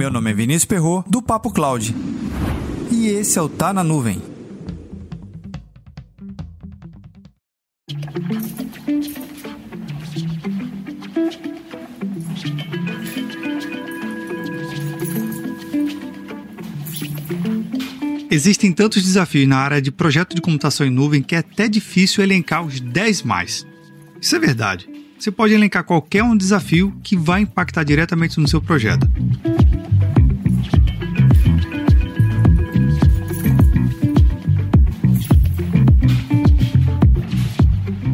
Meu nome é Vinícius Perro do Papo Cloud. E esse é o Tá na Nuvem. Existem tantos desafios na área de projeto de computação em nuvem que é até difícil elencar os 10 mais. Isso é verdade. Você pode elencar qualquer um desafio que vai impactar diretamente no seu projeto.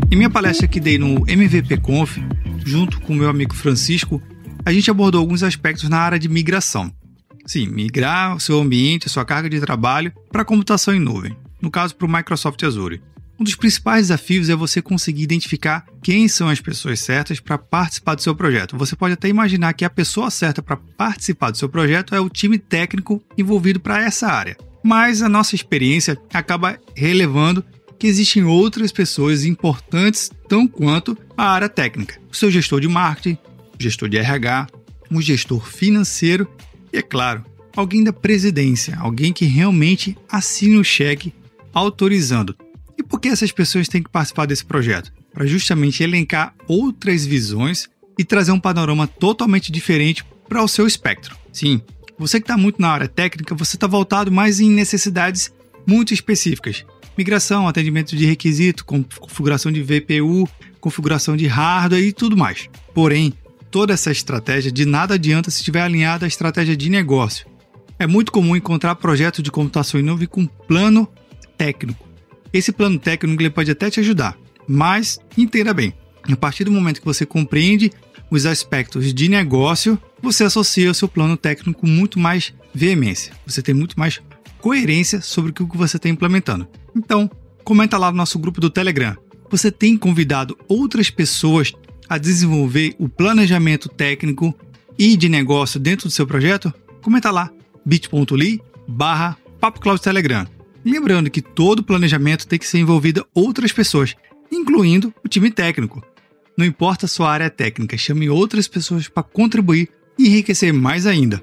Em minha palestra que dei no MVP Conf, junto com meu amigo Francisco, a gente abordou alguns aspectos na área de migração. Sim, migrar o seu ambiente, a sua carga de trabalho para a computação em nuvem, no caso para o Microsoft Azure. Um dos principais desafios é você conseguir identificar quem são as pessoas certas para participar do seu projeto. Você pode até imaginar que a pessoa certa para participar do seu projeto é o time técnico envolvido para essa área. Mas a nossa experiência acaba relevando que existem outras pessoas importantes tão quanto a área técnica. O seu gestor de marketing, o gestor de RH, um gestor financeiro e, é claro, alguém da presidência, alguém que realmente assine o cheque autorizando. E por que essas pessoas têm que participar desse projeto? Para justamente elencar outras visões e trazer um panorama totalmente diferente para o seu espectro. Sim, você que está muito na área técnica, você está voltado mais em necessidades muito específicas migração, atendimento de requisito, configuração de VPU, configuração de hardware e tudo mais. Porém, toda essa estratégia de nada adianta se estiver alinhada à estratégia de negócio. É muito comum encontrar projetos de computação nuvem com plano técnico. Esse plano técnico ele pode até te ajudar, mas entenda bem. A partir do momento que você compreende os aspectos de negócio, você associa o seu plano técnico com muito mais veemência. Você tem muito mais coerência sobre o que você está implementando. Então, comenta lá no nosso grupo do Telegram. Você tem convidado outras pessoas a desenvolver o planejamento técnico e de negócio dentro do seu projeto? Comenta lá, bit.ly barra Telegram. Lembrando que todo planejamento tem que ser envolvido outras pessoas, incluindo o time técnico. Não importa a sua área técnica, chame outras pessoas para contribuir e enriquecer mais ainda.